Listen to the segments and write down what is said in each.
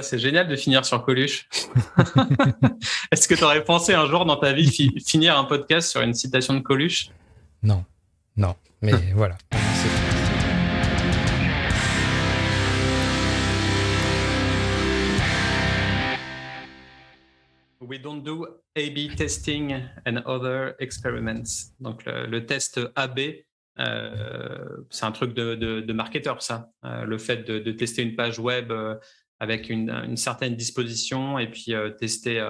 c'est génial de finir sur Coluche. Est-ce que tu aurais pensé un jour dans ta vie finir un podcast sur une citation de Coluche? Non, non, mais voilà. We don't do A-B testing and other experiments. Donc le, test AB, euh, c'est un truc de, de, marketeur, ça. Euh, le fait de, tester une page web euh, avec une, certaine disposition et puis tester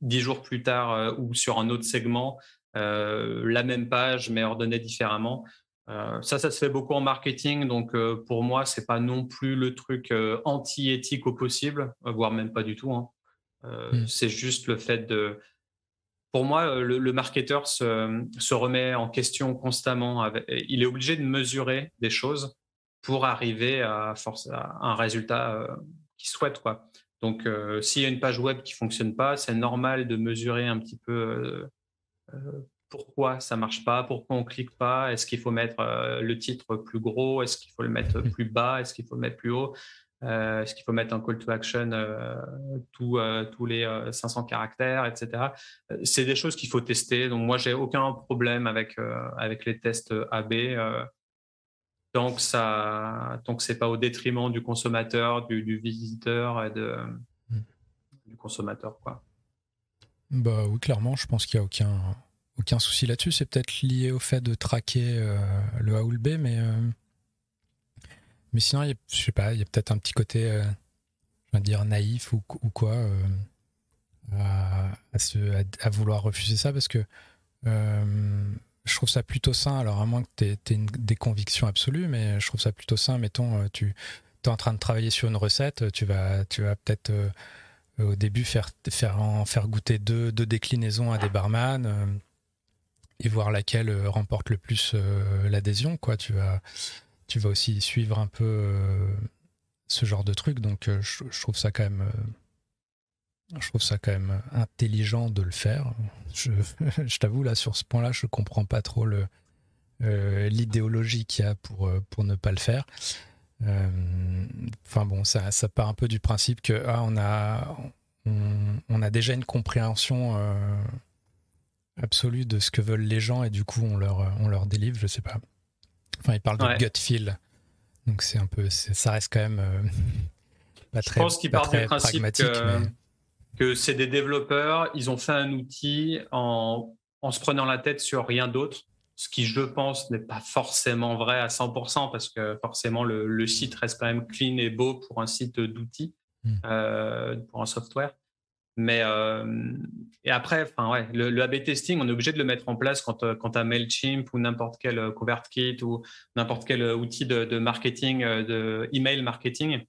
dix jours plus tard ou sur un autre segment la même page mais ordonnée différemment. ça, ça se fait beaucoup en marketing. Donc pour moi, c'est pas non plus le truc anti-éthique au possible, voire même pas du tout. Hein. Euh, mmh. C'est juste le fait de. Pour moi, euh, le, marketeur se, remet en question constamment. il est obligé de mesurer des choses pour arriver à, force, à un résultat euh, qu'il souhaite. Quoi. Donc, s'il y a une page web qui fonctionne pas, c'est normal de mesurer un petit peu pourquoi ça marche pas, pourquoi on clique pas, est-ce qu'il faut mettre le titre plus gros, est-ce qu'il faut le mettre mmh. plus bas, est-ce qu'il faut le mettre plus haut? Euh, est-ce qu'il faut mettre un call to action euh, euh, tous les 500 caractères, etc. C'est des choses qu'il faut tester. Donc moi, j'ai aucun problème avec, avec les tests AB tant que ça, tant que c'est pas au détriment du consommateur, du, visiteur et de, hmm. du consommateur, quoi. Bah oui, clairement, je pense qu'il n'y a aucun, aucun souci là-dessus. C'est peut-être lié au fait de traquer le A ou le B, mais mais sinon, je sais pas, il y a peut-être un petit côté, euh, je vais dire, naïf ou, quoi, euh, à, à, vouloir refuser ça parce que euh, je trouve ça plutôt sain. Alors, à moins que tu aies, des convictions absolues, mais je trouve ça plutôt sain. Mettons, tu es en train de travailler sur une recette, tu vas, tu vas peut-être au début faire, faire, en, faire goûter deux, deux déclinaisons à des barman et voir laquelle remporte le plus l'adhésion. Quoi. Tu vas tu vas aussi suivre un peu euh, ce genre de truc. Donc, euh, je, trouve ça quand même. Euh, je trouve ça quand même intelligent de le faire. Je, je t'avoue, là, sur ce point-là, je comprends pas trop le, l'idéologie qu'il y a pour, pour ne pas le faire. Enfin bon, ça, ça part un peu du principe que ah, on, a, on, a déjà une compréhension absolue de ce que veulent les gens et du coup on leur, on leur délivre, je sais pas. Enfin, il parle de gut feel. Donc c'est un peu, ça reste quand même euh, pas très. Je pense qu'il part du principe que, c'est des développeurs, ils ont fait un outil en, en se prenant la tête sur rien d'autre, ce qui, je pense, n'est pas forcément vrai à 100% parce que forcément le, le, site reste quand même clean et beau pour un site d'outils, hmm. euh, pour un software. Mais euh, et après, enfin ouais, le, A/B testing, on est obligé de le mettre en place quand, euh, quand tu as Mailchimp ou n'importe quel euh, ConvertKit ou n'importe quel outil de, marketing, de email marketing.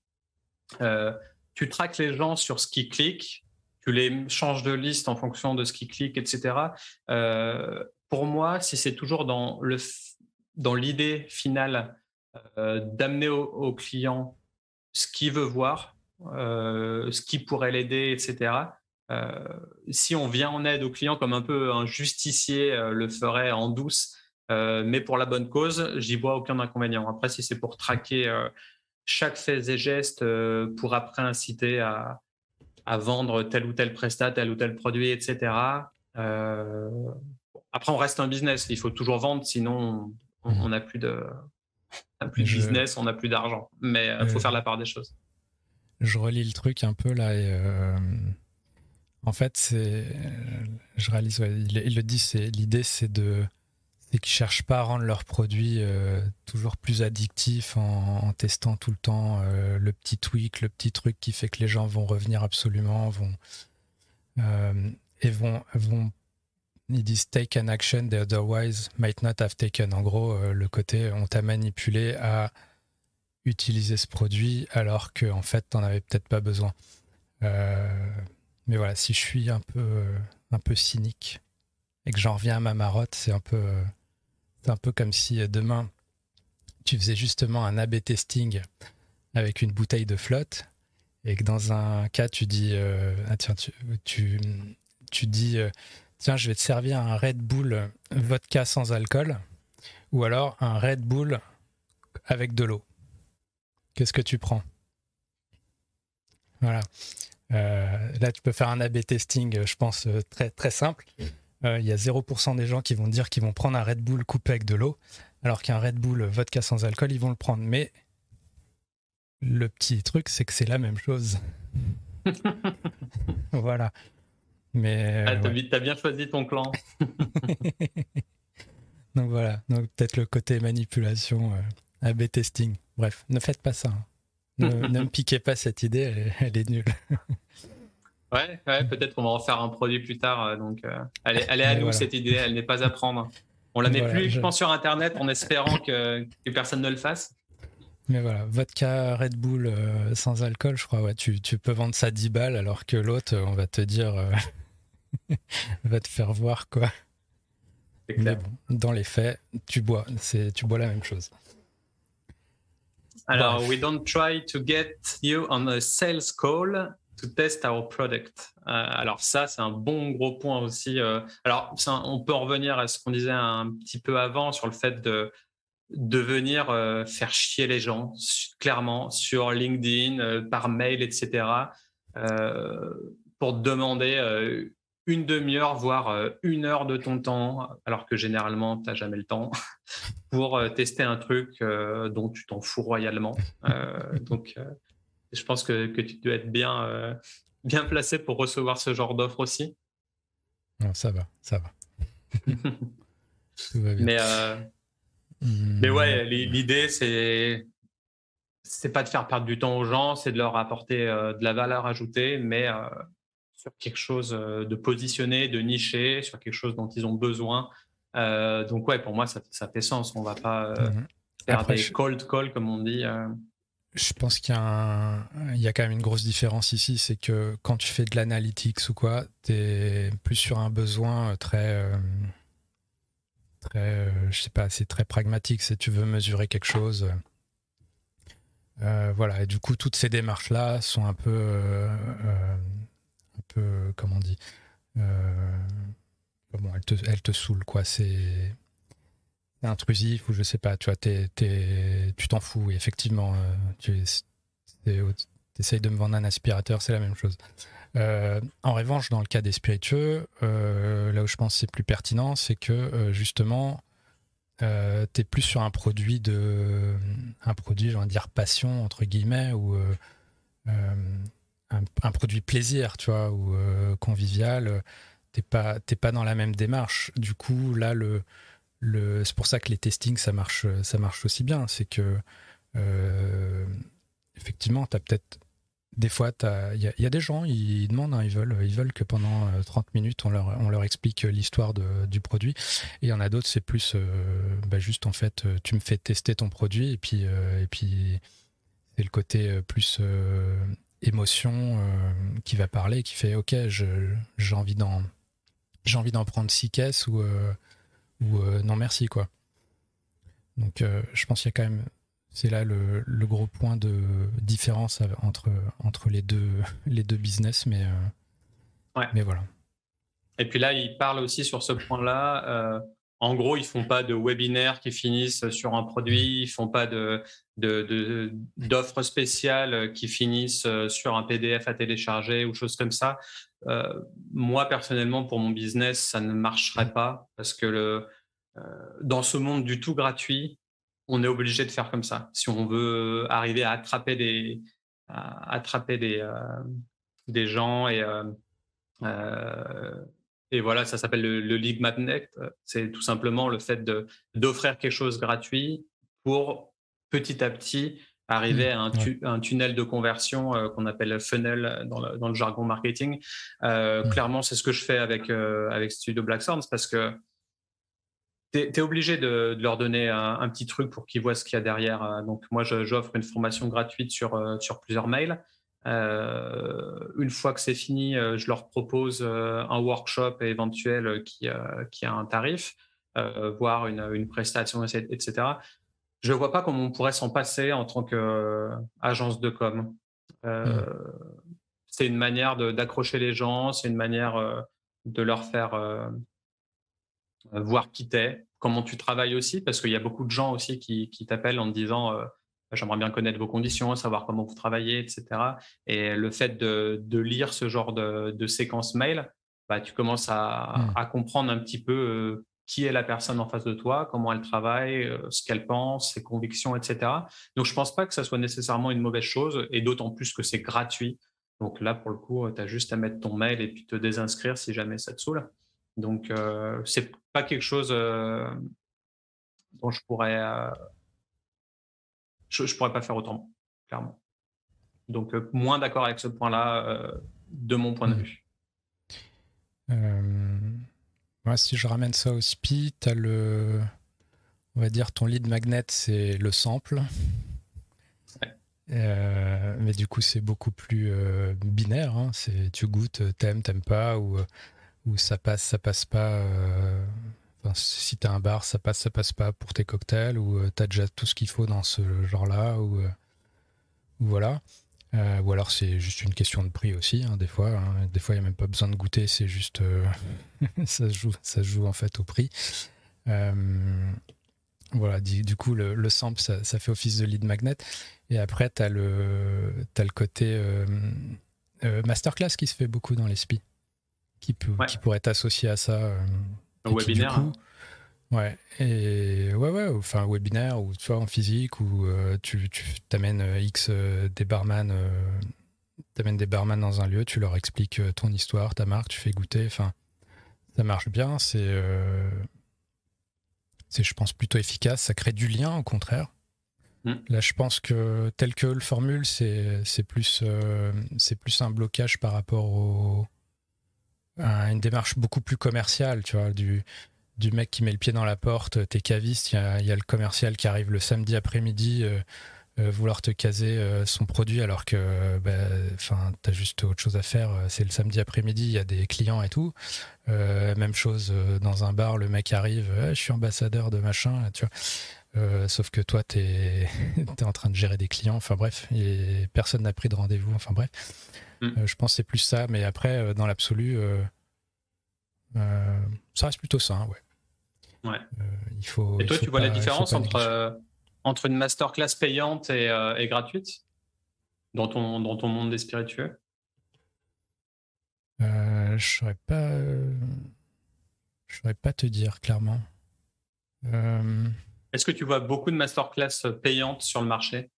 tu traques les gens sur ce qu'ils cliquent, tu les changes de liste en fonction de ce qu'ils cliquent, etc. pour moi, si c'est toujours dans l'idée finale d'amener au client ce qu'il veut voir, euh, ce qui pourrait l'aider, etc. Euh, si on vient en aide au client comme un peu un justicier euh, le ferait en douce, mais pour la bonne cause, j'y vois aucun inconvénient. Après, si c'est pour traquer chaque fait et geste pour après inciter à, vendre tel ou tel prestat, tel ou tel produit, etc. après, on reste un business. Il faut toujours vendre, sinon on n'a plus de, plus de business, on n'a plus d'argent. Mais il faut faire la part des choses je relis le truc un peu là et euh, en fait c'est je réalise il, le dit c'est l'idée c'est de c'est qu'ils cherchent pas à rendre leurs produits euh, toujours plus addictifs en, testant tout le temps euh, le petit tweak le petit truc qui fait que les gens vont revenir absolument vont et vont vont ils disent take an action they otherwise might not have taken en gros le côté on t'a manipulé à utiliser ce produit alors que en fait t'en avais peut-être pas besoin. Euh, mais voilà, si je suis un peu un peu cynique et que j'en reviens à ma marotte, c'est un peu c'est un peu comme si demain tu faisais justement un A/B testing avec une bouteille de flotte et que dans un cas tu dis euh, ah, euh, tiens je vais te servir un Red Bull vodka sans alcool ou alors un Red Bull avec de l'eau Qu'est-ce que tu prends? Voilà. là, tu peux faire un A-B testing, je pense, très simple. Il y a 0% des gens qui vont dire qu'ils vont prendre un Red Bull coupé avec de l'eau, alors qu'un Red Bull vodka sans alcool, ils vont le prendre. Mais le petit truc, c'est que c'est la même chose. voilà. Mais. Ah, t'as bien choisi ton clan. Donc voilà. Donc peut-être le côté manipulation, euh, A-B testing. Bref, ne faites pas ça. Hein. Ne, me piquez pas cette idée, elle, est nulle. ouais, ouais peut-être qu'on va en faire un produit plus tard. Euh, donc, euh, elle, est, à nous, cette idée. Elle n'est pas à prendre. On la met plus, je... pense, sur Internet en espérant que, que personne ne le fasse. Mais voilà, vodka Red Bull euh, sans alcool, je crois, ouais, tu, tu, peux vendre ça 10 balles alors que l'autre, on va te dire, euh, va te faire voir quoi. Mais bon, dans les faits, tu bois, c'est, tu bois la même chose. Alors, we don't try to get you on a sales call to test our product. Euh, alors ça, c'est un bon gros point aussi. alors, on peut en revenir à ce qu'on disait un petit peu avant sur le fait de venir euh, faire chier les gens, clairement, sur LinkedIn, euh, par mail, etc., euh, pour demander une demi-heure, voire une heure de ton temps, alors que généralement, tu n'as jamais le temps, pour tester un truc dont tu t'en fous royalement. donc, je pense que, tu dois être bien, bien placé pour recevoir ce genre d'offre aussi. Non, ça va, ça va. Tout va bien. Mais mais ouais, l'idée, c'est c'est pas de faire perdre du temps aux gens, c'est de leur apporter euh, de la valeur ajoutée, mais euh, sur quelque chose euh, de positionné, de niché, sur quelque chose dont ils ont besoin. donc ouais, pour moi, ça, ça fait sens. On va pas mhm. faire des cold call, comme on dit. Je pense qu'il y, a quand même une grosse différence ici, c'est que quand tu fais de l'analytics ou quoi, tu es plus sur un besoin très très, euh, je sais pas, c'est très pragmatique. Si tu veux mesurer quelque chose, euh, voilà. Et du coup, toutes ces démarches là sont un peu, euh, un peu, comment on dit, bon, elles te, elles te saoulent quoi. C'est intrusif ou je sais pas. Tu vois, tu t'en fous. effectivement, tu essayes de me vendre un aspirateur, c'est la même chose. Euh, en revanche, dans le cas des spiritueux, euh, là où je pense que c'est plus pertinent, c'est que euh, justement, tu es plus sur un produit de. un produit, je dire, passion, entre guillemets, ou un, produit plaisir, tu vois, ou convivial. T'es pas, pas dans la même démarche. Du coup, là, le, c'est pour ça que les testings, ça marche, ça marche aussi bien. C'est que, effectivement, tu as peut-être des fois, il y, a des gens, ils demandent, hein, ils, veulent, ils veulent que pendant 30 euh, minutes, on leur, on leur explique l'histoire du produit. Et il y en a d'autres, c'est plus euh, bah, juste, en fait, euh, tu me fais tester ton produit et puis, puis c'est le côté plus émotion qui va parler, qui fait, OK, j'ai envie d'en prendre six caisses ou, ou non merci quoi. Donc je pense qu'il y a quand même c'est là le, gros point de différence entre, entre les, deux, les deux business, mais, euh, mais voilà. Et puis là, il parle aussi sur ce point-là. Euh, en gros, ils font pas de webinaires qui finissent sur un produit, ils font pas de, d'offres spéciales qui finissent sur un PDF à télécharger ou choses comme ça. Euh, moi, personnellement, pour mon business, ça ne marcherait pas parce que le, dans ce monde du tout gratuit, on est obligé de faire comme ça. Si on veut arriver à attraper des, attraper des, euh, des gens et, euh, euh, et voilà, ça s'appelle le, League Magnet. C'est tout simplement le fait d'offrir quelque chose gratuit pour petit à petit arriver mmh. à un, tunnel de conversion qu'on appelle funnel dans le, dans le jargon marketing. Mmh. Clairement, c'est ce que je fais avec, avec Studio Black parce que tu es, obligé de, leur donner un, petit truc pour qu'ils voient ce qu'il y a derrière. Euh, donc, moi, j'offre une formation gratuite sur, euh, sur plusieurs mails. Euh, une fois que c'est fini, je leur propose un workshop éventuel qui, qui a un tarif, voire une, une, prestation, etc. Je ne vois pas comment on pourrait s'en passer en tant qu'agence de com. Mmh. C'est une manière d'accrocher les gens, c'est une manière de leur faire euh, voir qui t'es, comment tu travailles aussi, parce qu'il y a beaucoup de gens aussi qui, qui t'appellent en te disant euh, j'aimerais bien connaître vos conditions, savoir comment vous travaillez, etc. Et le fait de, lire ce genre de, séquence mail, bah, tu commences à, mmh. comprendre un petit peu euh, qui est la personne en face de toi, comment elle travaille, euh, ce qu'elle pense, ses convictions, etc. Donc, je ne pense pas que ça soit nécessairement une mauvaise chose, et d'autant plus que c'est gratuit. Donc là, pour le coup, tu as juste à mettre ton mail et puis te désinscrire si jamais ça te saoule. Donc, euh, c'est pas quelque chose euh, dont je pourrais, euh, je, pourrais pas faire autrement, clairement. Donc, moins d'accord avec ce point-là de mon point de mmh. vue. Si je ramène ça au SPI, tu as le, on va dire, ton lead magnet, c'est le sample. mais du coup, c'est beaucoup plus binaire. Hein. C'est tu goûtes, t'aimes, t'aimes pas, ou où ça passe, ça passe pas. Euh, si tu as un bar, ça passe, ça passe pas pour tes cocktails, ou euh, tu as déjà tout ce qu'il faut dans ce genre-là, ou, euh, voilà. Ou alors c'est juste une question de prix aussi, hein, des fois. Hein. Des fois, il n'y a même pas besoin de goûter, c'est juste. ça, se joue, ça joue en fait au prix. voilà, du, coup, le, sample, ça, fait office de lead magnet. Et après, tu as, le, as le côté masterclass qui se fait beaucoup dans les SPI qui, peut, qui pourrait être associé à ça. Euh, un webinaire hein. Ouais, et ouais, ouais, enfin, webinaire ou soit en physique où euh, tu, tu t'amènes euh, X des barman, t'amènes des barman dans un lieu, tu leur expliques ton histoire, ta marque, tu fais goûter, enfin, ça marche bien, c'est, c'est, je pense, plutôt efficace, ça crée du lien au contraire. Hmm. Là, je pense que tel que le formule, c'est, c'est plus, c'est plus un blocage par rapport au, une démarche beaucoup plus commerciale, tu vois, du, du mec qui met le pied dans la porte, t'es caviste, il y a, le commercial qui arrive le samedi après-midi euh, euh, vouloir te caser euh, son produit alors que bah, t'as juste autre chose à faire, c'est le samedi après-midi, il y a des clients et tout. même chose dans un bar, le mec arrive, je suis ambassadeur de machin, tu vois. sauf que toi, tu es, en train de gérer des clients. Enfin bref, et personne n'a pris de rendez-vous. Enfin bref. Mm. Euh, je pense que c'est plus ça, mais après, euh, dans l'absolu, euh, ça reste plutôt ça, ouais. Ouais. il faut, et toi, tu vois la différence entre, entre une masterclass payante et, gratuite dans ton, dans ton monde des spiritueux? Je ne saurais pas, je saurais pas te dire clairement. Est-ce que tu vois beaucoup de masterclass payantes sur le marché?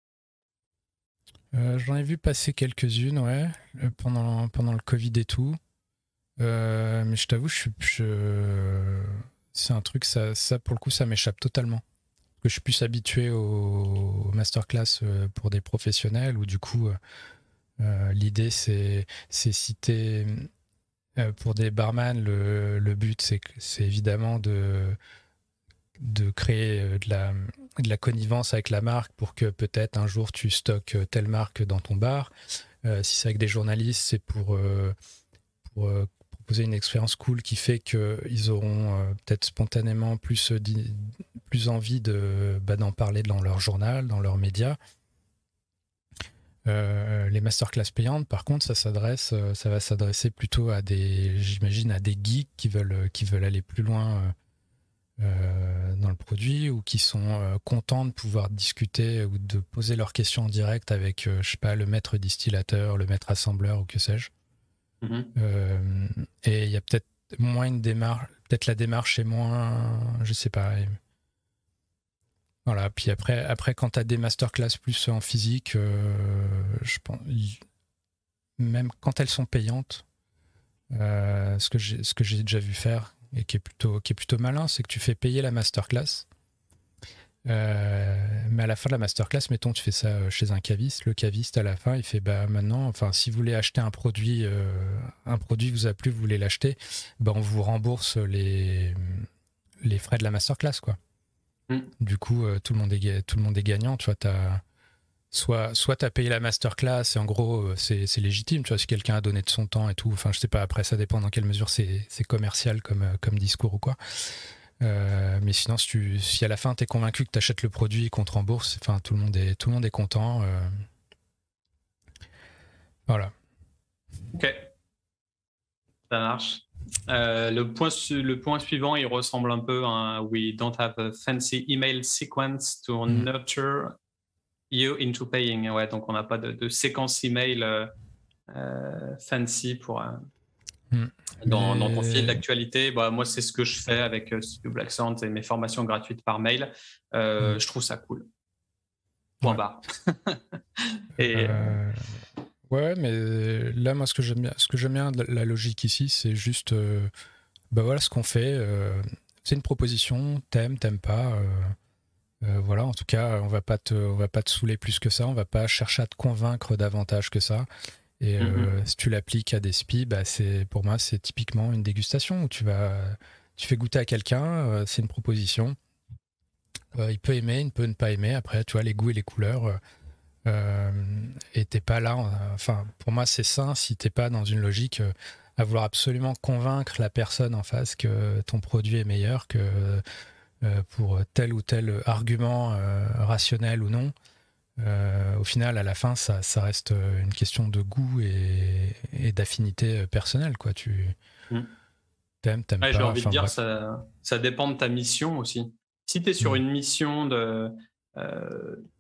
Euh, j'en ai vu passer quelques-unes, ouais, euh, pendant, pendant le Covid et tout. Euh, mais je t'avoue, je, je... c'est un truc, ça, ça, pour le coup, ça m'échappe totalement. Que je suis plus habitué aux masterclass pour des professionnels où du coup, l'idée c'est citer pour des barman, le, but c'est évidemment de de créer euh, de la, de la connivence avec la marque pour que peut-être un jour tu stockes euh, telle marque dans ton bar. Euh, si c'est avec des journalistes, c'est pour, pour proposer une expérience cool qui fait qu'ils auront peut-être spontanément plus, plus envie de, bah, d'en parler dans leur journal, dans leurs médias. les masterclass payantes, par contre, ça s'adresse, ça va s'adresser plutôt à des, j'imagine, à des geeks qui veulent, qui veulent aller plus loin euh, dans le produit ou qui sont euh, contents de pouvoir discuter ou de poser leurs questions en direct avec, euh, je sais pas, le maître distillateur, le maître assembleur ou que sais-je. Mm-hmm. et il y a peut-être moins une démarche, peut-être la démarche est moins, je sais pas. Voilà, puis après, après quand tu as des masterclass plus en physique, je pense, même quand elles sont payantes, ce que j'ai déjà vu faire, et qui est plutôt, qui est plutôt malin, c'est que tu fais payer la masterclass. Euh, mais à la fin de la masterclass, mettons, tu fais ça chez un caviste. Le caviste, à la fin, il fait bah maintenant, enfin, si vous voulez acheter un produit, euh, un produit vous a plu, vous voulez l'acheter, bah, on vous rembourse les, les frais de la masterclass, quoi. Mm. Du coup, euh, tout, le monde est, tout le monde est gagnant. Tu vois, soit, soit tu as payé la masterclass et en gros, euh, c'est légitime, tu vois, si quelqu'un a donné de son temps et tout. Enfin, je sais pas, après, ça dépend dans quelle mesure c'est commercial comme, euh, comme discours ou quoi. Euh, mais sinon, si, tu, si à la fin tu es convaincu que tu achètes le produit et qu'on te rembourse, enfin, tout, le monde est, tout le monde est content. Voilà. Ok. Ça marche. le, point, le point suivant, il ressemble un peu à We don't have a fancy email sequence to mm. nurture you into paying. Ouais, donc on n'a pas de, séquence email fancy pour. Hmm. Dans, ton fil d'actualité, bah, moi, c'est ce que je fais avec Studio Black Sound et mes formations gratuites par mail. Hmm. Je trouve ça cool. Point barre. et, Ouais, mais euh, là, moi, ce que j'aime bien, ce que j'aime bien de la logique ici, c'est juste, euh, bah voilà, ce qu'on fait. Euh, c'est une proposition, t'aimes, t'aimes pas. voilà, en tout cas, on va pas te, on va pas te saouler plus que ça. On va pas chercher à te convaincre davantage que ça. Et mm-hmm. si tu l'appliques à des SPI, bah c'est, pour moi, c'est typiquement une dégustation où tu vas, tu fais goûter à quelqu'un. c'est une proposition. il peut aimer, il peut ne pas aimer. Après, tu vois, les goûts et les couleurs euh, et t'es pas là. Enfin, pour moi, c'est sain si t'es pas dans une logique euh, à vouloir absolument convaincre la personne en face que ton produit est meilleur que euh, pour tel ou tel argument rationnel ou non. Au final, à la fin, ça, ça, reste une question de goût et, d'affinité personnelle. Quoi. Tu mm. t'aimes, t'aimes pas. J'ai envie de dire, ça, ça dépend de ta mission aussi. Si tu es sur mm. une mission de,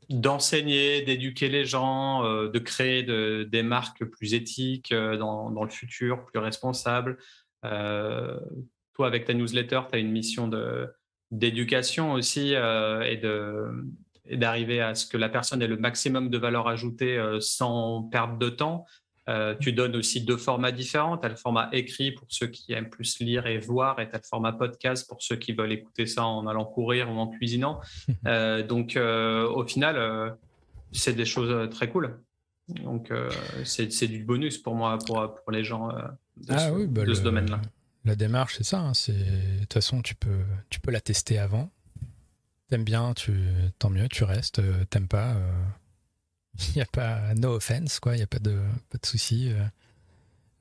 d'enseigner, d'éduquer les gens, euh, de créer des marques plus éthiques euh, dans, le futur, plus responsables. Euh, toi, avec ta newsletter, tu as une mission d'éducation aussi et d'arriver à ce que la personne ait le maximum de valeur ajoutée sans perte de temps. Euh, tu donnes aussi deux formats différents. Tu as le format écrit pour ceux qui aiment plus lire et voir, et tu as le format podcast pour ceux qui veulent écouter ça en allant courir ou en cuisinant. Euh, donc, euh, au final, c'est des choses très cool. Donc, c'est du bonus pour moi, pour, pour les gens de ah ce, bah ce domaine-là. La démarche, c'est ça. Hein. De toute façon, tu peux, tu peux la tester avant. T'aimes bien, tu, tant mieux, tu restes. T'aimes pas Il n'y a pas no offense, quoi. Il n'y a pas de, pas de souci. Euh,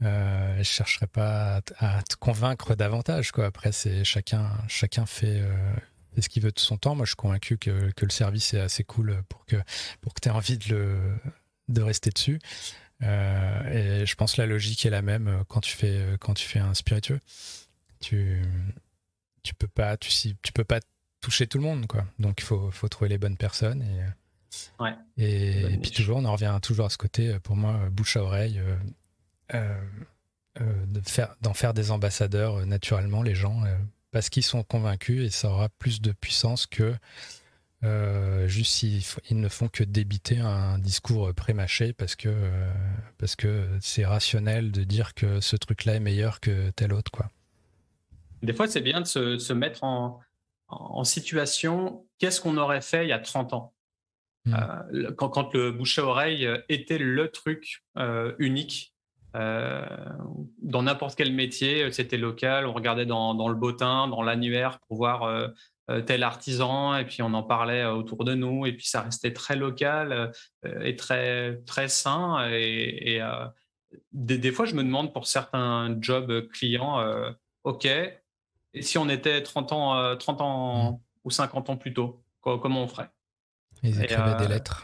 euh, je chercherai pas à, te convaincre davantage, quoi. Après, c'est chacun, chacun fait, euh, ce qu'il veut de son temps. Moi, je suis convaincu que, que le service est assez cool pour que, pour que tu aies envie de, le, de rester dessus. Euh, et je pense que la logique est la même quand tu fais, quand tu fais un spiritueux. Tu, tu peux pas, tu, tu peux pas toucher tout le monde, quoi. Donc, il faut, faut trouver les bonnes personnes et et, puis toujours, on en revient toujours à ce côté, euh, pour moi, euh, bouche à oreille, euh, de faire, d'en faire des ambassadeurs naturellement, les gens, parce qu'ils sont convaincus et ça aura plus de puissance que juste s'ils ils ne font que débiter un discours prémâché parce que parce que c'est rationnel de dire que ce truc-là est meilleur que tel autre quoi. Des fois, c'est bien de se, se mettre en, en situation qu'est-ce qu'on aurait fait il y a 30 ans? Mmh. Euh, quand, quand, le bouche à oreille euh, était le truc euh, unique dans n'importe quel métier, c'était local. On regardait dans, dans le bottin, dans l'annuaire pour voir tel artisan, et puis on en parlait autour de nous, et puis ça restait très local et très très sain. Et, des, des, fois, je me demande pour certains jobs clients, ok, et si on était 30 ans, 30 ans mmh. ou 50 ans plus tôt, comment on ferait? Ils écrivaient des euh, lettres.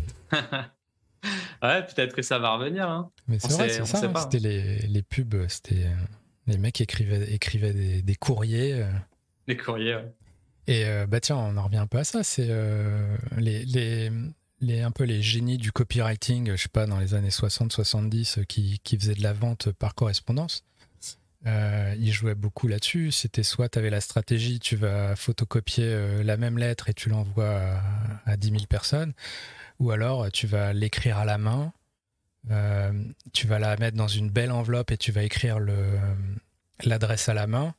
ouais, peut-être que ça va revenir. Hein. Mais c'est vrai, c'est ça. Hein. C'était les, les, pubs, c'était euh, les mecs écrivaient, écrivaient des, des courriers. Euh. Des courriers, ouais. Et bah tiens, on en revient un peu à ça. C'est les, les, les, un peu les génies du copywriting, je sais pas, dans les années 60-70, qui, qui faisaient de la vente par correspondance. Euh, il jouait beaucoup là-dessus. C'était soit tu avais la stratégie, tu vas photocopier euh, la même lettre et tu l'envoies à, 10 000 personnes, ou alors tu vas l'écrire à la main, euh, tu vas la mettre dans une belle enveloppe et tu vas écrire l'adresse à la main.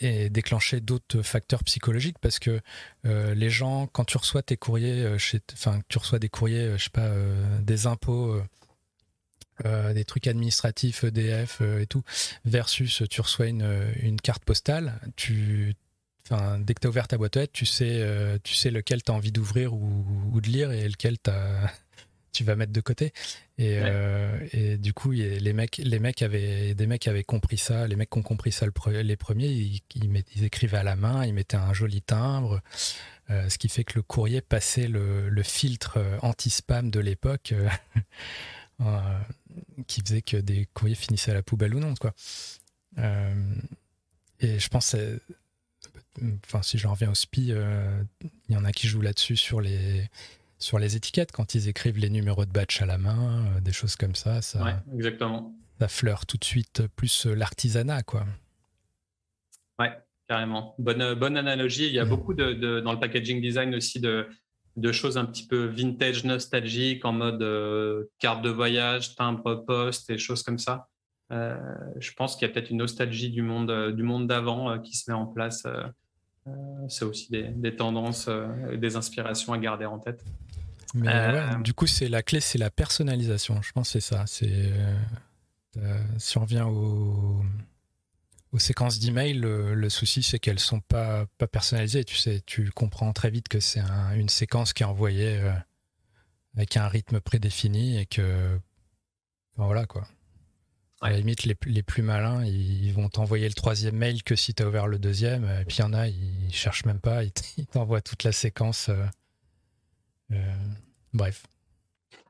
Et, déclencher d'autres facteurs psychologiques parce que les gens, quand tu reçois tes courriers, enfin, tu reçois des courriers, je sais pas, des impôts euh, des trucs administratifs, EDF euh, et tout, versus tu reçois une, une carte postale, tu, dès que tu as ouvert ta boîte aux lettres, tu sais, euh, tu sais lequel tu as envie d'ouvrir ou, de lire et lequel as, tu vas mettre de côté. Et, et du coup, les mecs, les mecs avaient, des mecs avaient compris ça, les mecs qui ont compris ça les premiers, ils, ils, écrivaient à la main, ils mettaient un joli timbre. ce qui fait que le courrier passait le, le filtre anti-spam de l'époque Euh, qui faisait que des courriers finissaient à la poubelle ou non. Quoi. Euh, et je pense, enfin, si j'en reviens au SPI, il y en a qui jouent là-dessus sur les, sur les étiquettes quand ils écrivent les numéros de batch à la main, des choses comme ça. ça ouais, exactement. Ça fleure tout de suite plus l'artisanat, quoi. Ouais, carrément. Bonne, bonne analogie. Il y a beaucoup de, dans le packaging design aussi de, de choses un petit peu vintage, nostalgiques, en mode carte de voyage, timbre poste et choses comme ça. Euh, je pense qu'il y a peut-être une nostalgie du monde euh, du monde d'avant euh, qui se met en place. c'est aussi des, tendances, des inspirations à garder en tête. du coup, c'est la clé, c'est la personnalisation. Je pense que c'est ça. C'est si on revient aux, aux séquences d'email, le, le souci c'est qu'elles sont pas pas personnalisées. Tu sais, tu comprends très vite que c'est une séquence qui est envoyée avec un rythme prédéfini et que voilà quoi. À la limite, les, les, plus malins, ils vont t'envoyer le troisième mail que si tu as ouvert le deuxième. Et puis il y en a, ils cherchent même pas, ils t'envoient toute la séquence. Euh, euh, bref.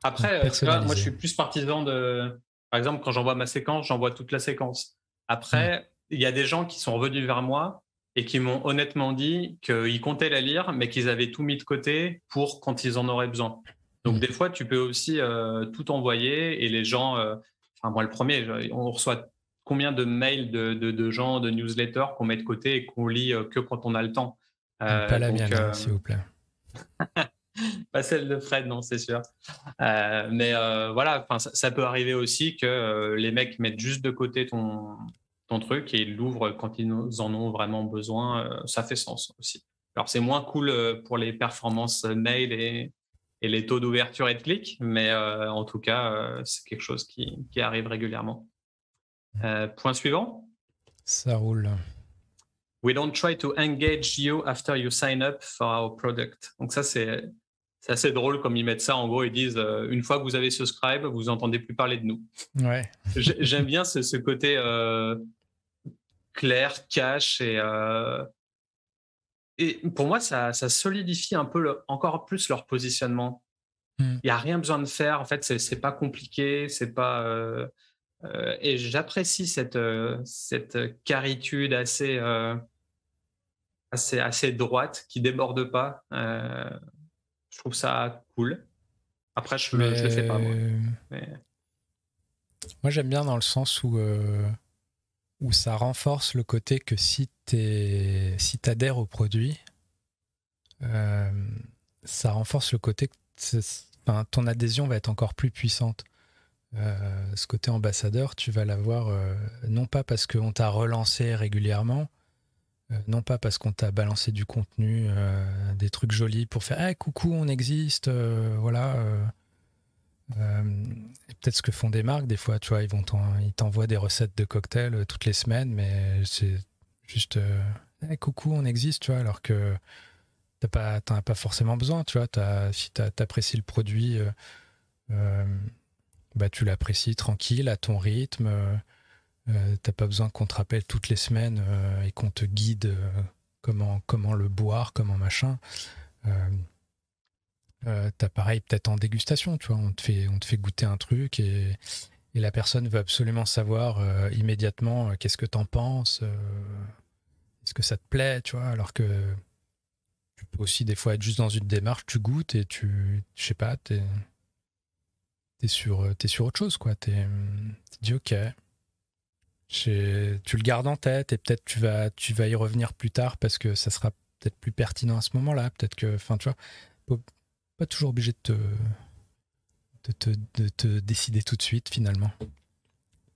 Après, euh, moi je suis plus partisan de. Par exemple, quand j'envoie ma séquence, j'envoie toute la séquence. Après, il y a des gens qui sont revenus vers moi et qui m'ont honnêtement dit qu'ils comptaient la lire, mais qu'ils avaient tout mis de côté pour quand ils en auraient besoin. Donc, des fois, tu peux aussi tout envoyer et les gens, enfin moi le premier, on reçoit combien de mails de, de, gens, de newsletters qu'on met de côté et qu'on lit euh, que quand on a le temps. Euh, pas la mienne, hein, euh, s'il vous plaît. pas celle de Fred, non, c'est sûr. mais voilà, ça, ça, peut arriver aussi que les mecs mettent juste de côté ton, ton truc et ils l'ouvrent quand ils en ont vraiment besoin. ça fait sens aussi. Alors c'est moins cool pour les performances mail et, et les taux d'ouverture et de clic, mais euh, en tout cas, euh, c'est quelque chose qui, qui arrive régulièrement. Euh, point suivant. Ça roule. We don't try to engage you after you sign up for our product. Donc ça, c'est assez drôle comme ils mettent ça. En gros, ils disent une fois que vous avez subscribe, vous n'entendez plus parler de nous. Ouais. J'aime bien ce, ce côté clair, cash et et pour moi, ça, solidifie un peu encore plus leur positionnement. Hmm. Il n'y a rien besoin de faire. En fait, c'est pas compliqué. C'est pas. Euh, euh, et j'apprécie cette, euh, cette caritude assez, assez, assez droite qui déborde pas. je trouve ça cool. Après, je ne le fais pas. Moi, moi j'aime bien dans le sens où où ça renforce le côté que si tu si adhères au produit, euh, ça renforce le côté que ton adhésion va être encore plus puissante. Euh, ce côté ambassadeur, tu vas l'avoir euh, non pas parce qu'on t'a relancé régulièrement, non pas parce qu'on t'a balancé du contenu, des trucs jolis pour faire hey, coucou, on existe, voilà euh, peut-être ce que font des marques, des fois, tu vois, ils t'envoient des recettes de cocktails euh, toutes les semaines, mais c'est juste euh, coucou, on existe, tu vois, alors que t'as pas, as pas forcément besoin, tu vois. Si le produit, bah, tu l'apprécies tranquille, à ton rythme. t'as pas besoin qu'on te rappelle toutes les semaines et qu'on te guide comment, comment le boire, comment machin. Euh, t'as pareil peut-être en dégustation, tu vois, on te fait, goûter un truc et, et la personne veut absolument savoir euh, immédiatement euh, qu'est-ce que t'en penses, est-ce que ça te plaît, tu vois, alors que tu peux aussi des fois être juste dans une démarche, tu goûtes et tu, je sais pas, t'es es sur, sur autre chose, quoi, t'es dis ok, tu le gardes en tête et peut-être tu vas, tu vas y revenir plus tard parce que ça sera peut-être plus pertinent à ce moment-là, peut-être que, enfin, tu vois, pas toujours obligé de te, de te, décider tout de suite finalement.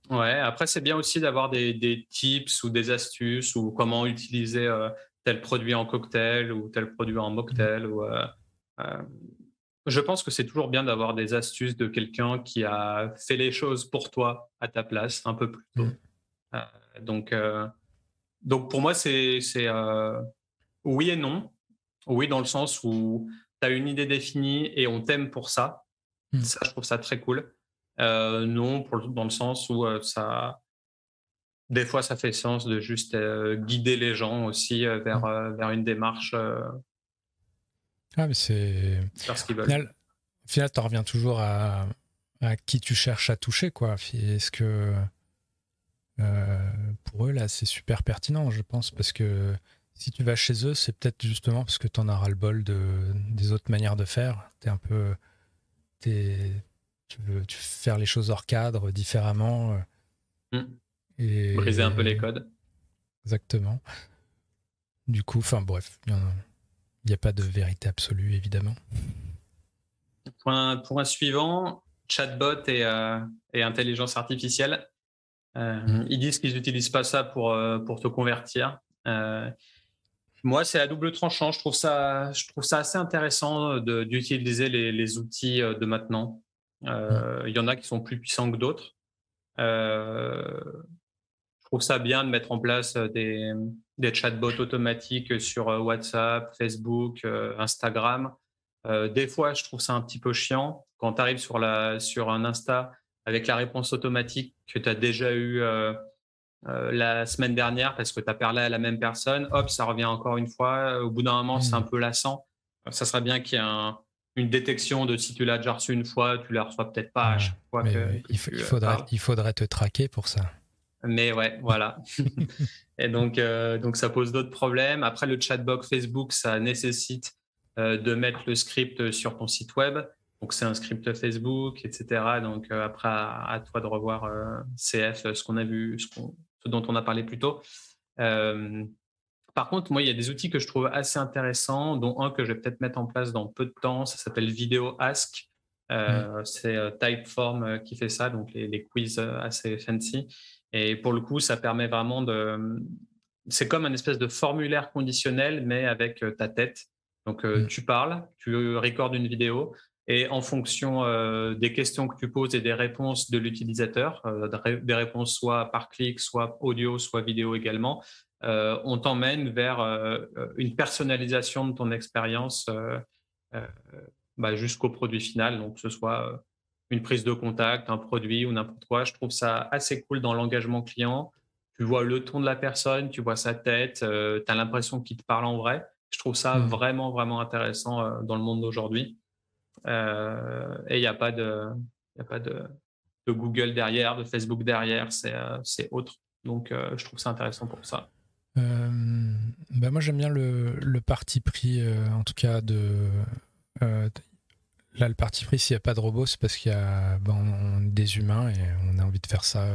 Ouais, après c'est bien aussi d'avoir des, tips ou des astuces ou comment utiliser euh, tel produit en cocktail ou tel produit en mocktail. Ou, euh, euh, je pense que c'est toujours bien d'avoir des astuces de quelqu'un qui a fait les choses pour toi à ta place un peu plus tôt. Mm. donc, donc pour moi c'est oui et non. Oui dans le sens où tu as une idée définie et on t'aime pour ça. Hmm. Ça, je trouve ça très cool. Euh, non, pour, dans le sens où euh, ça, des fois, ça fait sens de juste euh, guider les gens aussi vers, hmm. vers une démarche. ah, mais c'est. Faire ce qu'ils veulent. Au final, tu reviens toujours à, à, qui tu cherches à toucher, quoi. Est-ce que pour eux, là, c'est super pertinent, je pense, parce que si tu vas chez eux, c'est peut-être justement parce que tu en as le bol de, des autres manières de faire. Tu es un peu. Es, tu, veux, tu faire les choses hors cadre, différemment. Mm. Et, Briser un peu les codes. Exactement. Du coup, enfin bref, il n'y a, pas de vérité absolue, évidemment. Point, point suivant, chatbot et, euh, et intelligence artificielle. Euh, mm. Ils disent qu'ils n'utilisent pas ça pour, euh, pour te convertir. Moi, c'est à double tranchant. Je trouve ça, je trouve ça assez intéressant d'utiliser les, outils de maintenant. Mm. Il y en a qui sont plus puissants que d'autres. je trouve ça bien de mettre en place des, des chatbots automatiques sur WhatsApp, Facebook, Instagram. des fois, je trouve ça un petit peu chiant quand tu arrives sur, sur un Insta avec la réponse automatique que tu as déjà eu euh, euh, la semaine dernière parce que tu as parlé à la même personne, hop, ça revient encore une fois. Au bout d'un moment, c'est un mmh. peu lassant. Ça serait bien qu'il y ait une détection de si tu l'as déjà reçu une fois, tu la reçois peut-être pas à chaque fois. Que, il, faudrait, il faudrait te traquer pour ça. Mais ouais, voilà. Et donc, euh, donc ça pose d'autres problèmes. Après, le chatbot Facebook, ça nécessite de mettre le script sur ton site web. Donc c'est un script Facebook, etc. Donc euh, après, à, toi de revoir euh, CF, ce qu'on a vu, ce, dont on a parlé plus tôt. Euh, par contre, moi, il y a des outils que je trouve assez intéressants, dont un que je vais peut-être mettre en place dans peu de temps. Ça s'appelle Video Ask. Mmh. C'est Typeform qui fait ça, donc les, quiz assez fancy. Et pour le coup, ça permet vraiment de. C'est comme un espèce de formulaire conditionnel, mais avec ta tête. Donc, mmh. tu parles, tu recordes une vidéo, et en fonction euh, des questions que tu poses et des réponses de l'utilisateur, euh, des réponses soit par clic, soit audio, soit vidéo également, euh, on t'emmène vers une personnalisation de ton expérience bah, jusqu'au produit final, donc que ce soit une prise de contact, un produit ou n'importe quoi. Je trouve ça assez cool dans l'engagement client. Tu vois le ton de la personne, tu vois sa tête, tu as l'impression qu'il te parle en vrai. Je trouve ça mmh. vraiment, vraiment intéressant dans le monde d'aujourd'hui. Euh, et il n'y a pas de, y a pas de, de, Google derrière, de Facebook derrière, c'est euh, autre. Donc, euh, je trouve ça intéressant pour ça. bah moi, j'aime bien le, le, parti pris, en tout cas, de. là, le parti pris, s'il n'y a pas de robot, c'est parce qu'il y a ben, des humains et on a envie de faire ça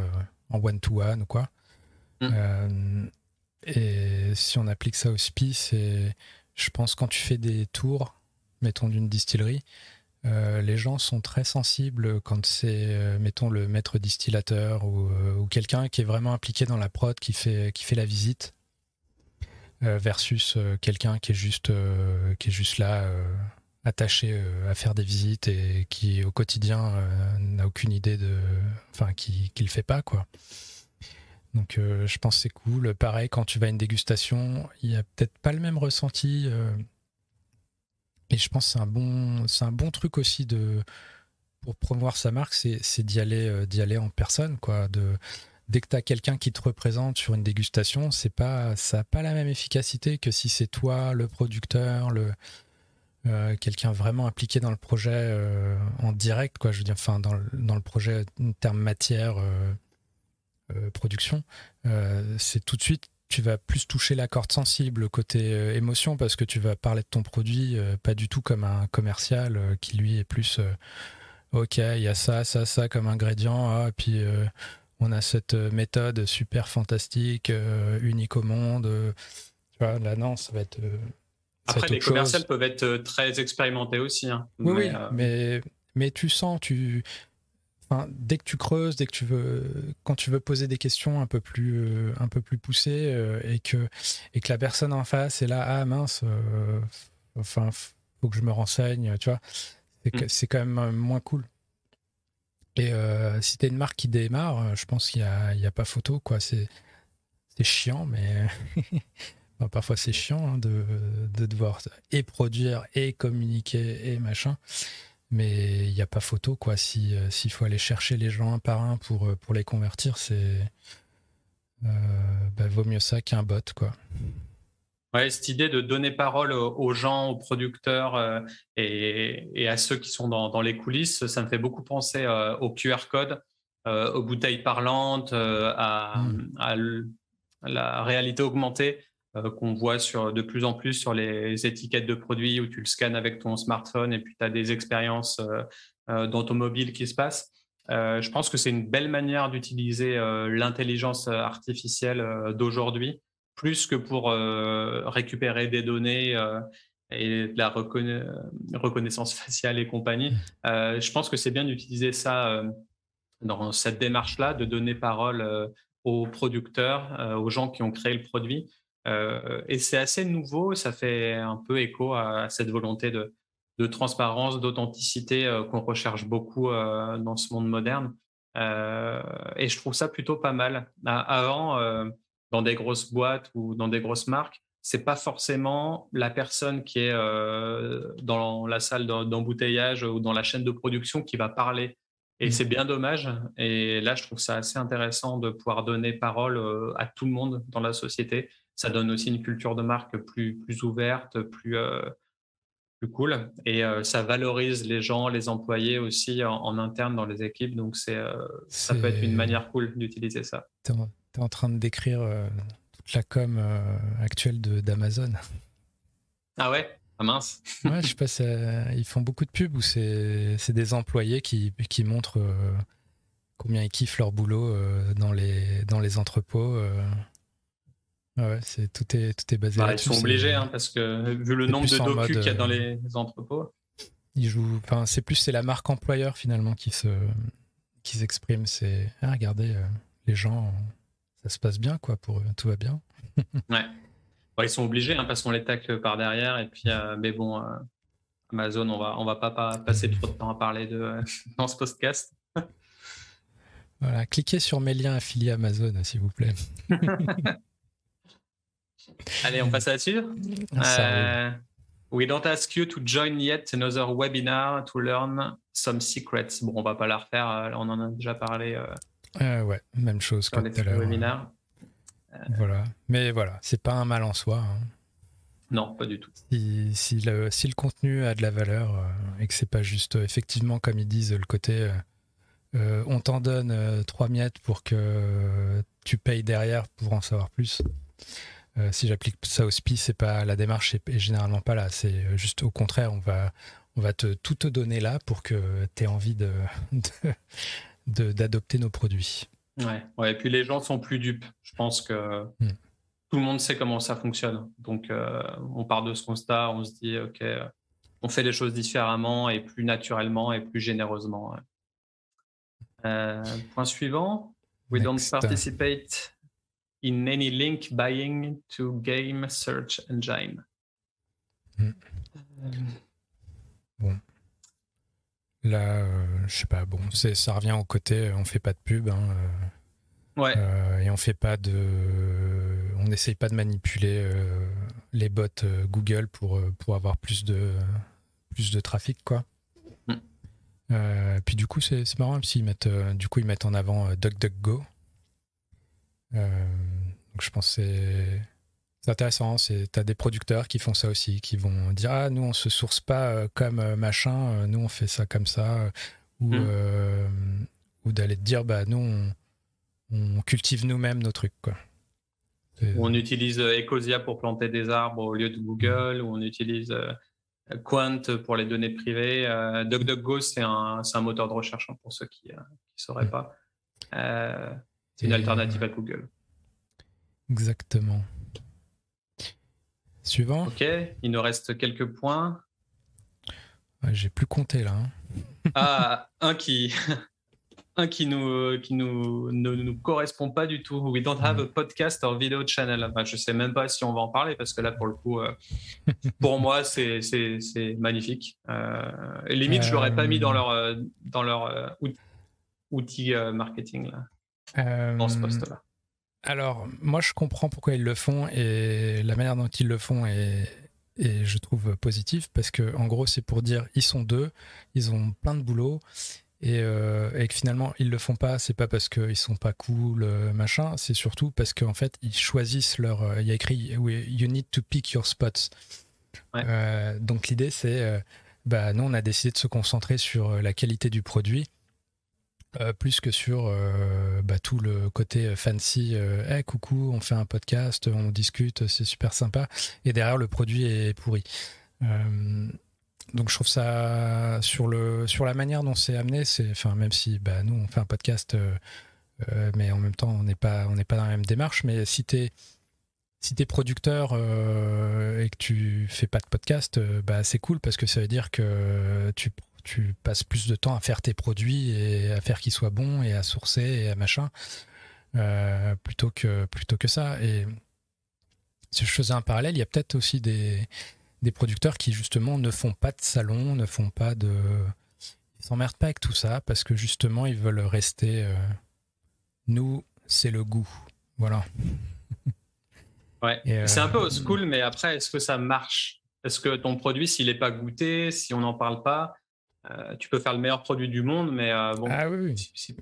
en one-to-one ou quoi. Mmh. et si on applique ça au SPI, c'est. Je pense quand tu fais des tours, mettons d'une distillerie, euh, les gens sont très sensibles quand c'est, euh, mettons, le maître distillateur euh, ou, quelqu'un qui est vraiment impliqué dans la prod, qui fait, qui fait la visite, versus quelqu'un qui est juste, qui est juste là, attaché à faire des visites et qui au quotidien n'a aucune idée de, enfin, qui, qui le fait pas, quoi. Donc, je pense que c'est cool. Pareil, quand tu vas à une dégustation, il y a peut-être pas le même ressenti. Et je pense que c'est un bon, un bon truc aussi de pour promouvoir sa marque, c'est d'y aller, euh, d'y aller en personne, quoi. Dès que tu as quelqu'un qui te représente sur une dégustation, pas, ça n'a pas la même efficacité que si c'est toi, le producteur, le euh, quelqu'un vraiment impliqué dans le projet euh, en direct, quoi. Je veux dire, enfin dans le, dans le projet en termes matière, production, c'est tout de suite tu vas plus toucher la corde sensible côté euh, émotion parce que tu vas parler de ton produit euh, pas du tout comme un commercial euh, qui lui est plus ok il y a ça ça ça comme ingrédient ah, et puis on a cette méthode super fantastique unique au monde tu vois là non ça va être après les commerciaux peuvent être très expérimentés aussi hein. oui mais, oui mais mais tu sens tu dès que tu creuses, dès que tu veux, quand tu veux poser des questions un peu plus, euh, un peu plus poussées euh, et que et que la personne en face est là, ah mince, euh, enfin faut que je me renseigne, tu vois, c'est, mm. quand même moins cool. Et si t'es une marque qui démarre, je pense qu'il n'y a, a, pas photo, quoi. C'est, c'est chiant, mais parfois c'est chiant hein, de, de devoir et produire et communiquer et machin mais il n'y a pas photo quoi. Si euh, s'il faut aller chercher les gens un par un pour euh, pour les convertir, c'est euh, bah, vaut mieux ça qu'un bot quoi. Ouais, cette idée de donner parole aux gens, aux producteurs et, à ceux qui sont dans, les coulisses, ça me fait beaucoup penser au QR code, aux bouteilles parlantes, à, à, la réalité augmentée. Qu'on voit sur, de plus en plus sur les étiquettes de produits où tu le scannes avec ton smartphone et puis tu as des expériences dans ton mobile qui se passent. je pense que c'est une belle manière d'utiliser l'intelligence artificielle d'aujourd'hui, plus que pour récupérer des données et de la reconnaissance faciale et compagnie. Mmh. je pense que c'est bien d'utiliser ça dans cette démarche-là, de donner parole aux producteurs, aux gens qui ont créé le produit. Et c'est assez nouveau, ça fait un peu écho à cette volonté de, de transparence, d'authenticité qu'on recherche beaucoup dans ce monde moderne. et je trouve ça plutôt pas mal. Avant, dans des grosses boîtes ou dans des grosses marques, c'est pas forcément la personne qui est dans la salle d'embouteillage ou dans la chaîne de production qui va parler et mmh. c'est bien dommage. Et là, je trouve ça assez intéressant de pouvoir donner parole euh, à tout le monde dans la société. Ça donne aussi une culture de marque plus, plus ouverte, plus, euh, plus cool. Et euh, ça valorise les gens, les employés aussi en, interne dans les équipes. Donc, c'est, ça peut être une manière cool d'utiliser ça. Tu es, en train de décrire toute la com actuelle d'Amazon. Ah ouais? Ah, mince. ouais, je sais pas, ils font beaucoup de pubs où c'est des employés qui, qui montrent euh, combien ils kiffent leur boulot euh, dans, les, dans les entrepôts. Euh. Ouais, c'est tout est tout est basé bah, Ils sont obligés hein, parce que vu le nombre de docus qu'il y a dans les entrepôts. Ils jouent. Enfin, c'est plus c'est la marque employeur finalement qui se qui s'exprime. C'est ah, regardez les gens, ça se passe bien quoi pour eux, tout va bien. ouais ils sont obligés hein, parce qu'on les tacle par derrière. Et puis, euh, mais bon, euh, Amazon, on va, on va pas, passer trop de temps à parler de, euh, dans ce podcast. Voilà, cliquez sur mes liens affiliés Amazon, s'il vous plaît. Allez, on passe là-dessus. Ah, we don't ask you to join yet another webinar to learn some secrets. Bon, on va pas la refaire, on en a déjà parlé. ouais, même chose que tout à l'heure. Voilà. Mais voilà, c'est pas un mal en soi. Hein. Non, pas du tout. Si, le, si, le, contenu a de la valeur euh, et que c'est pas juste, euh, effectivement, comme ils disent, le côté euh, on t'en donne trois miettes pour que tu payes derrière pour en savoir plus. Si j'applique ça au SPI, c'est pas la démarche est, généralement pas là. C'est juste au contraire, on va, on va te, tout te donner là pour que tu aies envie de, d'adopter nos produits. Ouais. ouais, et puis les gens sont plus dupes. Je pense que hmm. tout le monde sait comment ça fonctionne. Donc, euh, on part de ce constat, on se dit, OK, on fait les choses différemment et plus naturellement et plus généreusement. Euh, point suivant. We don't participate in any link buying to game search engine. Hmm. Euh, bon. Là, euh, je sais pas, bon, ça revient au côté, euh, on fait pas de pub. Hein, euh, ouais. et on fait pas de. On n'essaye pas de manipuler les bots Google pour, pour avoir plus de, plus de trafic, quoi. Mm. puis du coup, c'est marrant, parce qu'ils mettent, du coup, ils mettent en avant DuckDuckGo. Donc je pense que c'est c'est intéressant, tu as des producteurs qui font ça aussi, qui vont dire Ah, nous, on se source pas euh, comme euh, machin, euh, nous, on fait ça comme ça. Ou, hmm. ou d'aller te dire Bah, nous, on, cultive nous-mêmes nos trucs. Quoi. on utilise Ecosia pour planter des arbres au lieu de Google, ou on utilise Quant pour les données privées. DuckDuckGo, c'est un, un, moteur de recherche hein, pour ceux qui ne sauraient hmm. pas. C'est une alternative à Google. Exactement. Suivant. Ok, il nous reste quelques points. J'ai plus compté là. Hein. ah, un qui, un qui nous, qui nous ne nous correspond pas du tout. We don't have a podcast or video channel. Enfin, je sais même pas si on va en parler parce que là, pour le coup, euh, pour moi, c'est magnifique. Euh, limite, je l'aurais pas mis dans leur, euh, dans leur outil marketing là, dans ce poste-là. Alors, moi, je comprends pourquoi ils le font et la manière dont ils le font est, je trouve positive parce que, en gros, c'est pour dire ils sont deux, ils ont plein de boulot et, euh, que finalement ils le font pas. C'est pas parce qu'ils sont pas cool, euh, machin. C'est surtout parce qu'en fait, ils choisissent leur. Euh, il y a écrit You need to pick your spots. donc, l'idée, c'est bah, nous, on a décidé de se concentrer sur la qualité du produit plus que sur bah, tout le côté fancy. hey, coucou, on fait un podcast, on discute, c'est super sympa. Et derrière, le produit est pourri. donc je trouve ça sur le sur la manière dont c'est amené, c'est enfin même si bah, nous on fait un podcast, mais en même temps on n'est pas on n'est pas dans la même démarche. Mais si tu es si tu es producteur euh, et que tu fais pas de podcast, euh, bah, c'est cool parce que ça veut dire que tu, passes plus de temps à faire tes produits et à faire qu'ils soient bons et à sourcer et à machin euh, plutôt, que, plutôt que ça. Et si je faisais un parallèle, il y a peut-être aussi des, des producteurs qui justement ne font pas de salon, ne font pas de. Ils s'emmerdent pas avec tout ça parce que justement ils veulent rester. Nous, c'est le goût. Voilà. Ouais. c'est un peu au euh, school, mais après, est-ce que ça marche? Est-ce que ton produit, s'il n'est pas goûté, si on n'en parle pas, euh, tu peux faire le meilleur produit du monde, mais euh, bon. Ah oui, oui.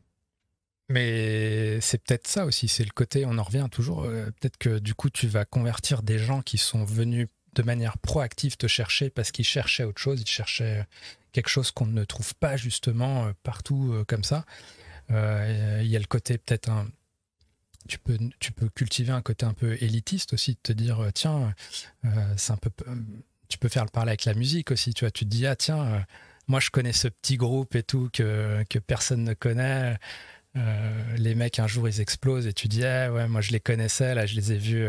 Mais c'est peut-être ça aussi, c'est le côté, on en revient toujours, peut-être que du coup tu vas convertir des gens qui sont venus de manière proactive te chercher parce qu'ils cherchaient autre chose, ils cherchaient quelque chose qu'on ne trouve pas justement partout comme ça. Il y a le côté peut-être un, tu peux, tu peux cultiver un côté un peu élitiste aussi, de te dire, euh, tiens, euh, c'est un peu, tu peux faire le parler avec la musique aussi, tu vois, tu te dis, ah tiens, euh, moi je connais ce petit groupe et tout que, que personne ne connaît. les mecs un jour ils explosent et tu dis ah ouais moi je les connaissais là je les ai vus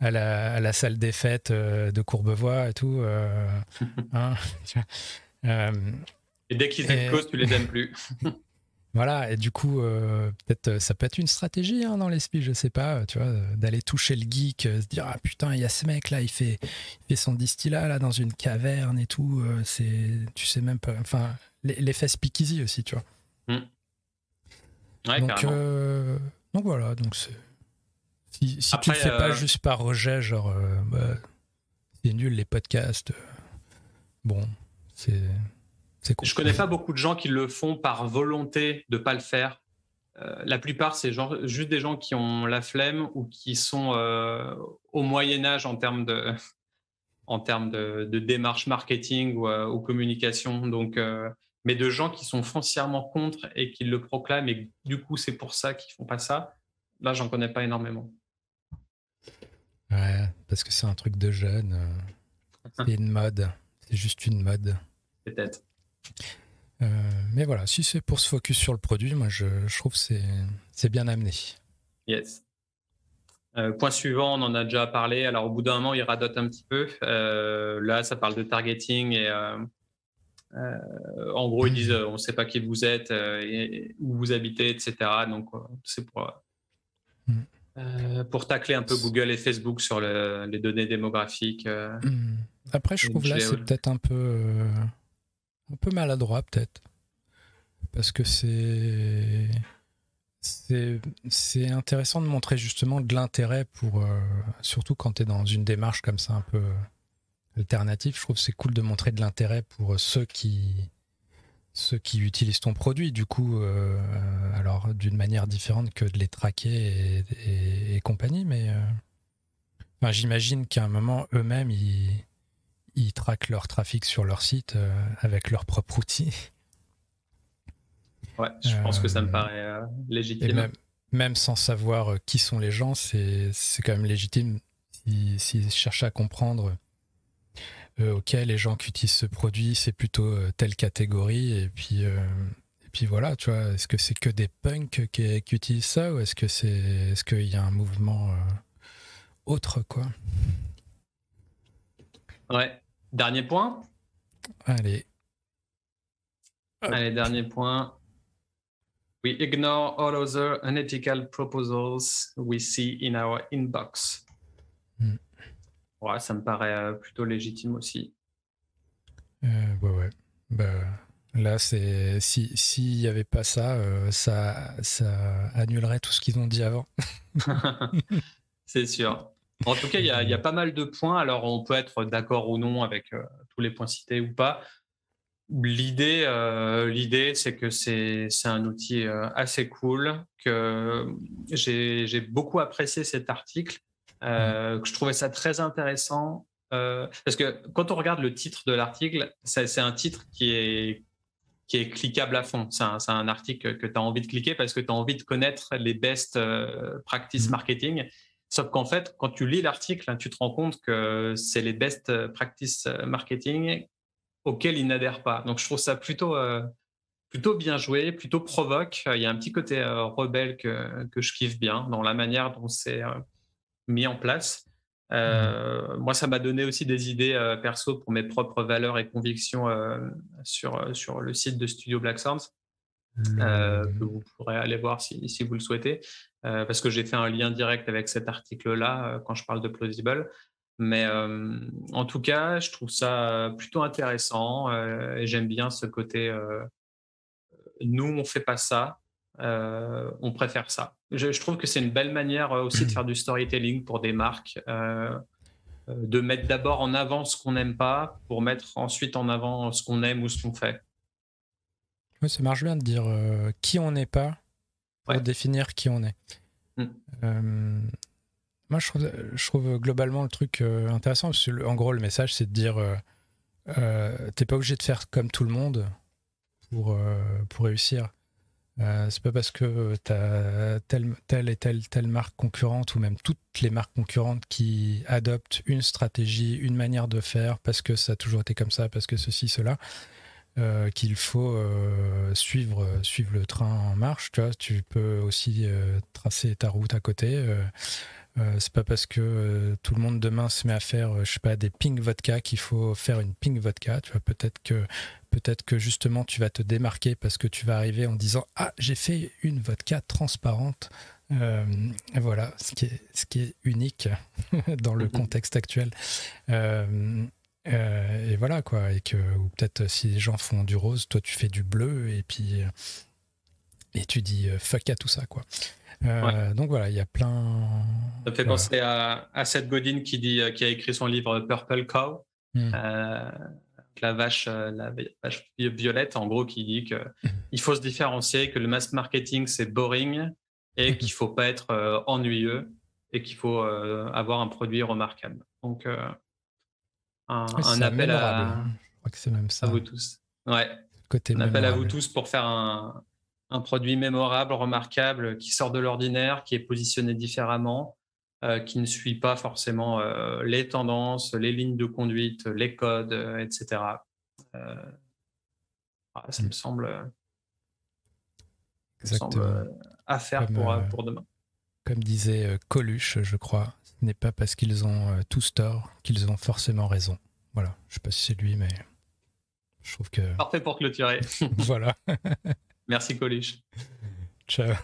à, la, à, la, salle des fêtes de Courbevoie et tout hein, et dès qu'ils explosent tu les aimes plus Voilà, et du coup, euh, peut-être euh, ça peut être une stratégie hein, dans l'esprit, je sais pas, tu vois, d'aller toucher le geek, euh, se dire ah putain, il y a ce mec là, il fait, il fait son distillat là dans une caverne et tout, c'est, tu sais même pas, enfin, l'effet speakeasy aussi, tu vois. Hmm. Ouais, donc, donc voilà, donc. Si, si tu le fais pas juste par rejet, genre bah, c'est nul les podcasts, bon, c'est je connais pas beaucoup de gens qui le font par volonté de pas le faire. Euh, la plupart, c'est juste des gens qui ont la flemme ou qui sont euh, au Moyen Âge en termes de, en termes de, démarche marketing ou, euh, communication. Donc, mais de gens qui sont foncièrement contre et qui le proclament et du coup c'est pour ça qu'ils font pas ça. Là, j'en connais pas énormément. Ouais, parce que c'est un truc de jeune. C'est une mode. C'est juste une mode. Peut-être. Euh, mais voilà, si c'est pour se focus sur le produit, moi je, trouve que c'est bien amené. Yes. Euh, point suivant, on en a déjà parlé. Alors au bout d'un moment, il radote un petit peu. Euh, là, ça parle de targeting et en gros, ils disent on ne sait pas qui vous êtes, et, où vous habitez, etc. Donc c'est pour mm. pour tacler un peu Google et Facebook sur les données démographiques. Mm. Après, je trouve là, c'est peut-être un peu un peu maladroit peut-être. Parce que c'est. C'est intéressant de montrer justement de l'intérêt pour. Euh, surtout quand tu es dans une démarche comme ça un peu alternative. Je trouve c'est cool de montrer de l'intérêt pour ceux qui. Ceux qui utilisent ton produit, du coup, euh, alors d'une manière différente que de les traquer et, compagnie, mais euh, j'imagine qu'à un moment, eux-mêmes, ils, ils traquent leur trafic sur leur site euh, avec leur propre outil. Ouais, je pense que ça me euh, paraît euh, légitime. Même, sans savoir qui sont les gens, c'est quand même légitime s'ils si, cherchent à comprendre ok, les gens qui utilisent ce produit, c'est plutôt telle catégorie, et puis, et puis voilà, tu vois, est-ce que c'est que des punks qui, qui, utilisent ça, ou est-ce que c'est est-ce qu'il y a un mouvement autre, quoi? Ouais. Dernier point Allez. Allez, dernier point. We ignore all other unethical proposals we see in our inbox. Hmm. Ouais, ça me paraît euh, plutôt légitime aussi. Euh, ouais, ouais. Bah, là, c'est si s'il n'y avait pas ça, euh, ça, ça annulerait tout ce qu'ils ont dit avant. c'est sûr. En tout cas, il y, a, pas mal de points. Alors, on peut être d'accord ou non avec euh, tous les points cités ou pas. L'idée, euh, l'idée, c'est que c'est, un outil euh, assez cool, que j'ai, beaucoup apprécié cet article, mmh. que je trouvais ça très intéressant. parce que quand on regarde le titre de l'article, c'est, un titre qui est qui est cliquable à fond. C'est un, article que tu as envie de cliquer parce que tu as envie de connaître les best practices mmh. marketing. Sauf qu'en fait, quand tu lis l'article, hein, tu te rends compte que c'est les best practices marketing auxquels il n'adhère pas. Donc, je trouve ça plutôt, plutôt bien joué, plutôt provoque. Il y a un petit côté rebelle que, que, je kiffe bien dans la manière dont c'est mis en place. Mmh. Moi, ça m'a donné aussi des idées perso pour mes propres valeurs et convictions sur, sur le site de Studio Black Sounds. Que vous pourrez aller voir si, si vous le souhaitez, parce que j'ai fait un lien direct avec cet article-là quand je parle de Plausible. Mais en tout cas, je trouve ça plutôt intéressant et j'aime bien ce côté. nous, on fait pas ça, on préfère ça. Je, trouve que c'est une belle manière aussi de faire du storytelling pour des marques, de mettre d'abord en avant ce qu'on n'aime pas pour mettre ensuite en avant ce qu'on aime ou ce qu'on fait. Oui, ça marche bien de dire qui on n'est pas pour définir qui on est. Mmh. Moi, je trouve, je trouve, globalement le truc euh, intéressant, parce que en gros, le message, c'est de dire euh, euh, t'es pas obligé de faire comme tout le monde pour, pour réussir. c'est pas parce que tu as telle, telle et telle, telle marque concurrente, ou même toutes les marques concurrentes qui adoptent une stratégie, une manière de faire, parce que ça a toujours été comme ça, parce que ceci, cela, qu'il faut suivre, suivre le train en marche. Tu, vois, tu peux aussi tracer ta route à côté. Euh, c'est pas parce que euh, tout le monde demain se met à faire, euh, je sais pas, des pink vodka qu'il faut faire une pink vodka. Tu vois, peut-être que peut-être que justement tu vas te démarquer parce que tu vas arriver en disant ah j'ai fait une vodka transparente. voilà, ce qui est ce qui est unique dans le mhm. contexte actuel. Et voilà quoi, et que ou peut-être si les gens font du rose, toi tu fais du bleu et puis et tu dis fuck à tout ça quoi. Euh, donc voilà, il y a plein. Ça fait penser à, Seth Godin qui, dit, qui a écrit son livre Purple Cow. Hmm. Euh, la vache, euh, la vache violette, en gros, qui dit qu'il hmm. faut se différencier, que le mass marketing c'est boring et hmm. qu'il faut pas être ennuyeux et qu'il faut avoir un produit remarquable. Donc, un, appel à, Je crois que c'est même ça. à vous tous. Ouais. Côté un appel à vous tous pour faire un, un produit mémorable, remarquable, qui sort de l'ordinaire, qui est positionné différemment, euh, qui ne suit pas forcément euh, les tendances, les lignes de conduite, les codes, euh, etc. ça me semble, à faire pour, pour demain. Comme disait Coluche, je crois, n'est pas parce qu'ils ont tous tort qu'ils ont forcément raison. Voilà, je ne sais pas si c'est lui, mais je trouve que... Parfait pour clôturer. voilà. Merci Coluche. Ciao.